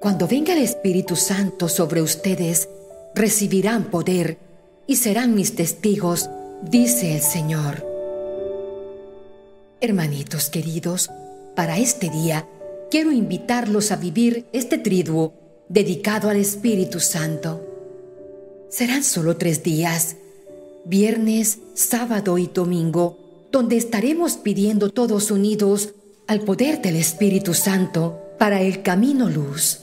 Cuando venga el Espíritu Santo sobre ustedes, recibirán poder y serán mis testigos, dice el Señor. Hermanitos queridos, para este día quiero invitarlos a vivir este triduo dedicado al Espíritu Santo. Serán solo tres días, viernes, sábado y domingo, donde estaremos pidiendo todos unidos al poder del Espíritu Santo para el camino luz,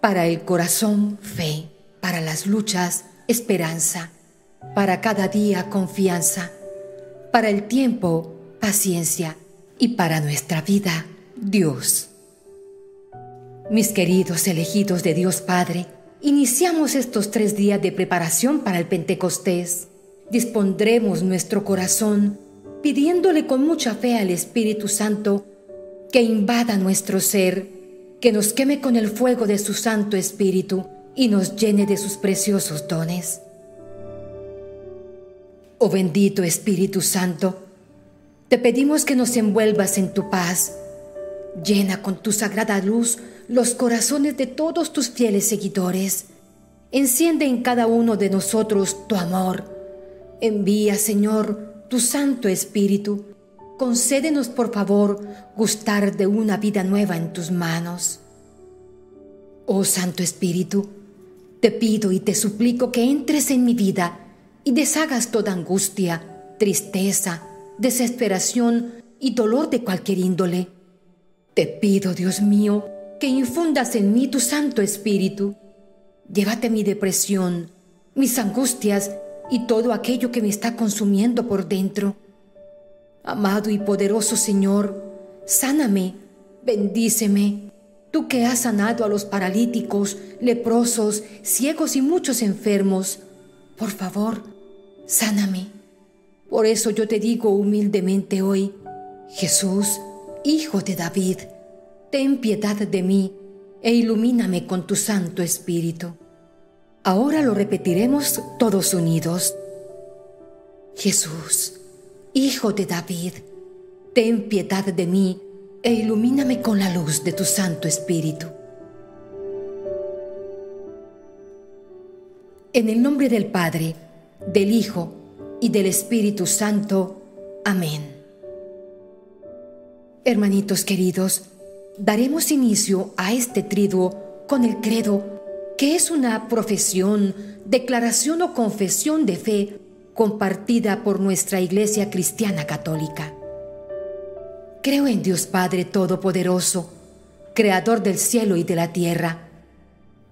para el corazón fe, para las luchas esperanza, para cada día confianza, para el tiempo paciencia y para nuestra vida Dios. Mis queridos elegidos de Dios Padre, iniciamos estos tres días de preparación para el Pentecostés. Dispondremos nuestro corazón pidiéndole con mucha fe al Espíritu Santo que invada nuestro ser, que nos queme con el fuego de su Santo Espíritu y nos llene de sus preciosos dones. Oh bendito Espíritu Santo, te pedimos que nos envuelvas en tu paz, llena con tu sagrada luz los corazones de todos tus fieles seguidores. Enciende en cada uno de nosotros tu amor. Envía, Señor, tu Santo Espíritu. Concédenos, por favor, gustar de una vida nueva en tus manos. Oh Santo Espíritu, te pido y te suplico que entres en mi vida y deshagas toda angustia, tristeza, desesperación y dolor de cualquier índole. Te pido, Dios mío, que infundas en mí tu Santo Espíritu. Llévate mi depresión, mis angustias y todo aquello que me está consumiendo por dentro. Amado y poderoso Señor, sáname, bendíceme. Tú que has sanado a los paralíticos, leprosos, ciegos y muchos enfermos, por favor, sáname. Por eso yo te digo humildemente hoy, Jesús, Hijo de David, ten piedad de mí e ilumíname con tu Santo Espíritu. Ahora lo repetiremos todos unidos. Jesús, Hijo de David, ten piedad de mí e ilumíname con la luz de tu Santo Espíritu. En el nombre del Padre, del Hijo y del Espíritu Santo. Amén. Hermanitos queridos, daremos inicio a este triduo con el credo, que es una profesión, declaración o confesión de fe compartida por nuestra Iglesia Cristiana Católica. Creo en Dios Padre Todopoderoso, Creador del cielo y de la tierra.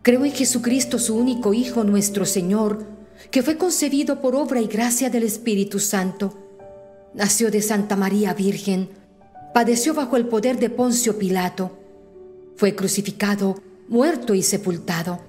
Creo en Jesucristo, su único Hijo, nuestro Señor, que fue concebido por obra y gracia del Espíritu Santo. Nació de Santa María Virgen, padeció bajo el poder de Poncio Pilato, fue crucificado, muerto y sepultado,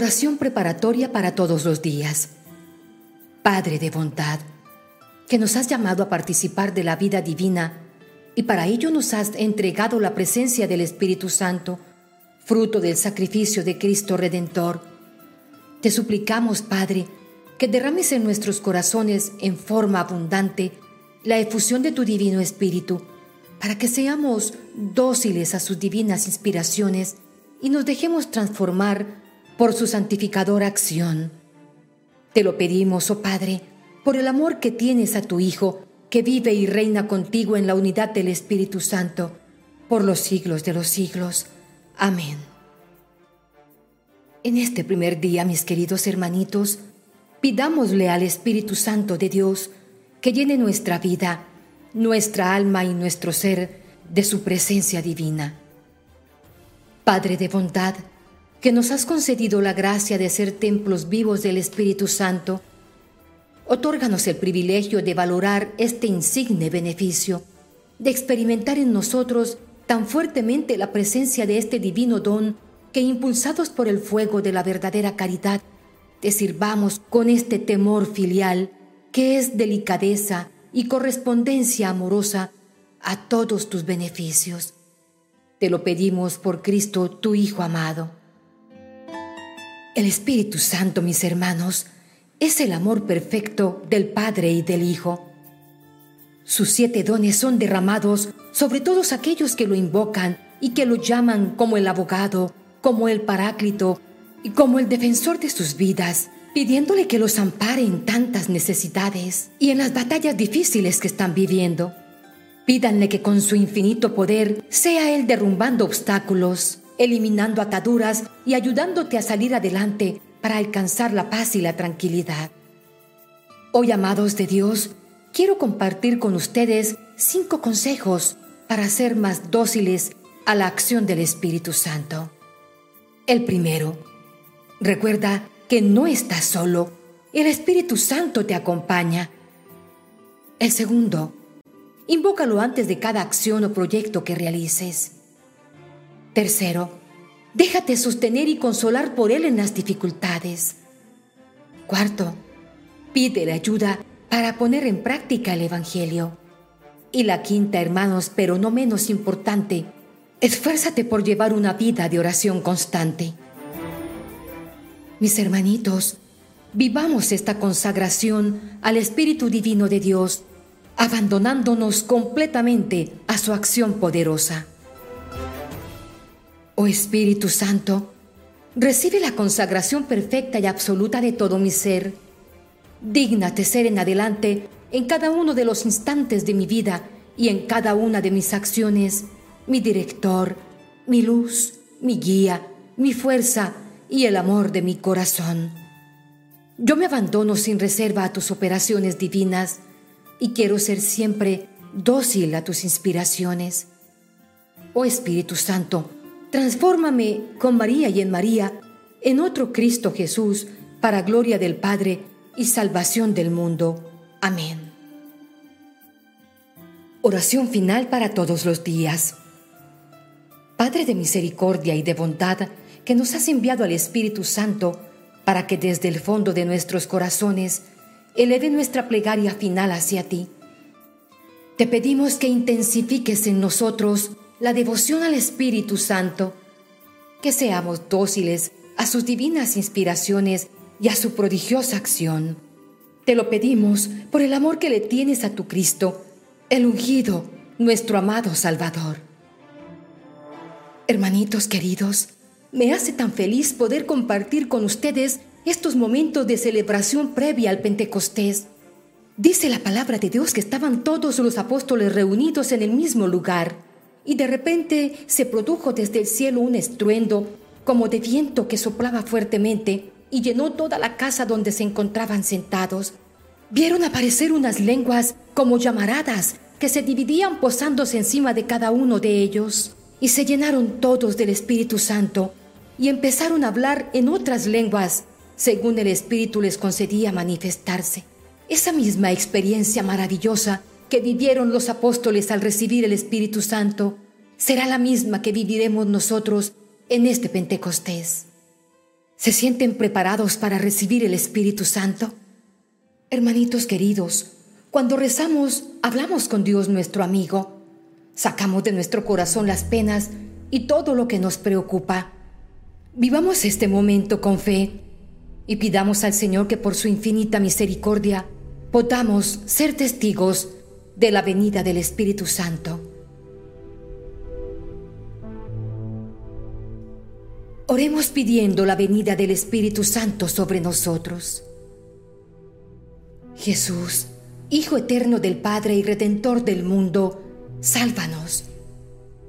Oración preparatoria para todos los días. Padre de bondad, que nos has llamado a participar de la vida divina y para ello nos has entregado la presencia del Espíritu Santo, fruto del sacrificio de Cristo Redentor. Te suplicamos, Padre, que derrames en nuestros corazones en forma abundante la efusión de tu divino Espíritu, para que seamos dóciles a sus divinas inspiraciones y nos dejemos transformar por su santificadora acción. Te lo pedimos, oh Padre, por el amor que tienes a tu Hijo, que vive y reina contigo en la unidad del Espíritu Santo, por los siglos de los siglos. Amén. En este primer día, mis queridos hermanitos, Pidámosle al Espíritu Santo de Dios que llene nuestra vida, nuestra alma y nuestro ser de su presencia divina. Padre de bondad, que nos has concedido la gracia de ser templos vivos del Espíritu Santo, otórganos el privilegio de valorar este insigne beneficio, de experimentar en nosotros tan fuertemente la presencia de este divino don que impulsados por el fuego de la verdadera caridad, te sirvamos con este temor filial que es delicadeza y correspondencia amorosa a todos tus beneficios. Te lo pedimos por Cristo, tu Hijo amado. El Espíritu Santo, mis hermanos, es el amor perfecto del Padre y del Hijo. Sus siete dones son derramados sobre todos aquellos que lo invocan y que lo llaman como el abogado, como el paráclito y como el defensor de sus vidas, pidiéndole que los ampare en tantas necesidades y en las batallas difíciles que están viviendo. Pídanle que con su infinito poder sea Él derrumbando obstáculos, eliminando ataduras y ayudándote a salir adelante para alcanzar la paz y la tranquilidad. Hoy, amados de Dios, quiero compartir con ustedes cinco consejos para ser más dóciles a la acción del Espíritu Santo. El primero, recuerda que no estás solo, el Espíritu Santo te acompaña. El segundo, invócalo antes de cada acción o proyecto que realices. Tercero, déjate sostener y consolar por Él en las dificultades. Cuarto, pídele ayuda para poner en práctica el Evangelio. Y la quinta, hermanos, pero no menos importante, esfuérzate por llevar una vida de oración constante. Mis hermanitos, vivamos esta consagración al Espíritu Divino de Dios, abandonándonos completamente a su acción poderosa. Oh Espíritu Santo, recibe la consagración perfecta y absoluta de todo mi ser. Dígnate ser en adelante en cada uno de los instantes de mi vida y en cada una de mis acciones, mi director, mi luz, mi guía, mi fuerza, y el amor de mi corazón. Yo me abandono sin reserva a tus operaciones divinas y quiero ser siempre dócil a tus inspiraciones. Oh Espíritu Santo, transfórmame con María y en María en otro Cristo Jesús para gloria del Padre y salvación del mundo. Amén. Oración final para todos los días. Padre de misericordia y de bondad, que nos has enviado al Espíritu Santo para que desde el fondo de nuestros corazones eleve nuestra plegaria final hacia ti. Te pedimos que intensifiques en nosotros la devoción al Espíritu Santo, que seamos dóciles a sus divinas inspiraciones y a su prodigiosa acción. Te lo pedimos por el amor que le tienes a tu Cristo, el ungido, nuestro amado Salvador. Hermanitos queridos, me hace tan feliz poder compartir con ustedes estos momentos de celebración previa al Pentecostés. Dice la palabra de Dios que estaban todos los apóstoles reunidos en el mismo lugar y de repente se produjo desde el cielo un estruendo como de viento que soplaba fuertemente y llenó toda la casa donde se encontraban sentados. Vieron aparecer unas lenguas como llamaradas que se dividían posándose encima de cada uno de ellos y se llenaron todos del Espíritu Santo y empezaron a hablar en otras lenguas, según el Espíritu les concedía manifestarse. Esa misma experiencia maravillosa que vivieron los apóstoles al recibir el Espíritu Santo será la misma que viviremos nosotros en este Pentecostés. ¿Se sienten preparados para recibir el Espíritu Santo? Hermanitos queridos, cuando rezamos, hablamos con Dios nuestro amigo. Sacamos de nuestro corazón las penas y todo lo que nos preocupa. Vivamos este momento con fe y pidamos al Señor que por su infinita misericordia podamos ser testigos de la venida del Espíritu Santo. Oremos pidiendo la venida del Espíritu Santo sobre nosotros. Jesús, Hijo eterno del Padre y Redentor del mundo, sálvanos.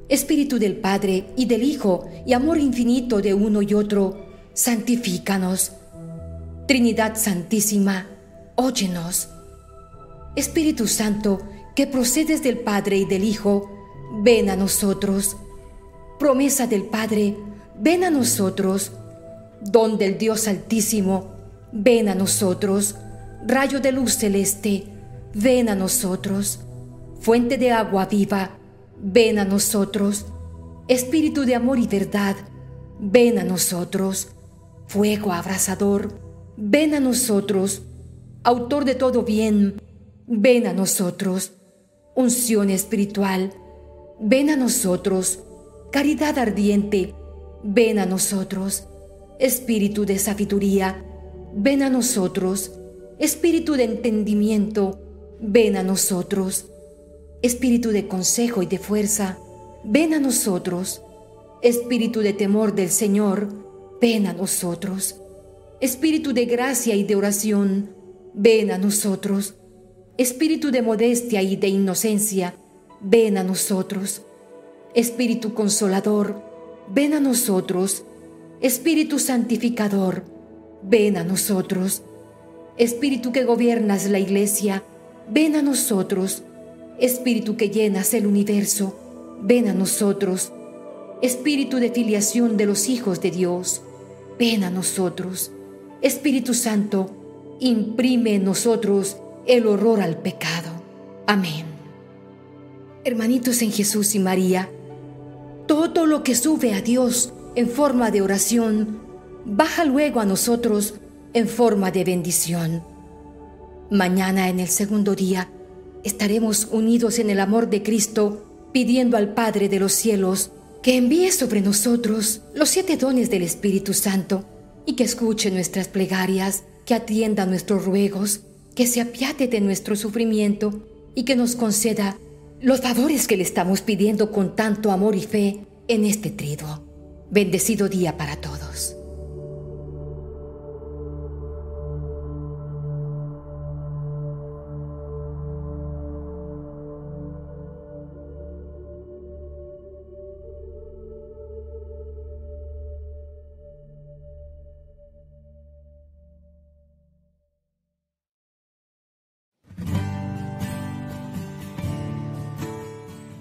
Espíritu del Padre y del Hijo y amor infinito de uno y otro, santifícanos. Trinidad Santísima, óyenos. Espíritu Santo, que procedes del Padre y del Hijo, ven a nosotros. Promesa del Padre, ven a nosotros. Don del Dios Altísimo, ven a nosotros. rayo de luz celeste, ven a nosotros. Fuente de agua viva, ven a nosotros. Espíritu de amor y verdad, ven a nosotros. Fuego abrasador, ven a nosotros. Autor de todo bien, ven a nosotros. Unción espiritual, ven a nosotros. Caridad ardiente, ven a nosotros. Espíritu de sabiduría, ven a nosotros. Espíritu de entendimiento, ven a nosotros. Espíritu de consejo y de fuerza, ven a nosotros. Espíritu de temor del Señor, ven a nosotros. Espíritu de gracia y de oración, ven a nosotros. Espíritu de modestia y de inocencia, ven a nosotros. Espíritu consolador, ven a nosotros. Espíritu santificador, ven a nosotros. Espíritu que gobiernas la iglesia, ven a nosotros. Espíritu que llenas el universo, ven a nosotros. Espíritu de filiación de los hijos de Dios, ven a nosotros. Espíritu Santo, imprime en nosotros el horror al pecado. Amén. Hermanitos en Jesús y María, todo lo que sube a Dios en forma de oración, baja luego a nosotros en forma de bendición. Mañana en el segundo día estaremos unidos en el amor de Cristo, pidiendo al Padre de los cielos que envíe sobre nosotros los siete dones del Espíritu Santo y que escuche nuestras plegarias, que atienda nuestros ruegos, que se apiate de nuestro sufrimiento y que nos conceda los favores que le estamos pidiendo con tanto amor y fe en este triduo. Bendecido día para todos.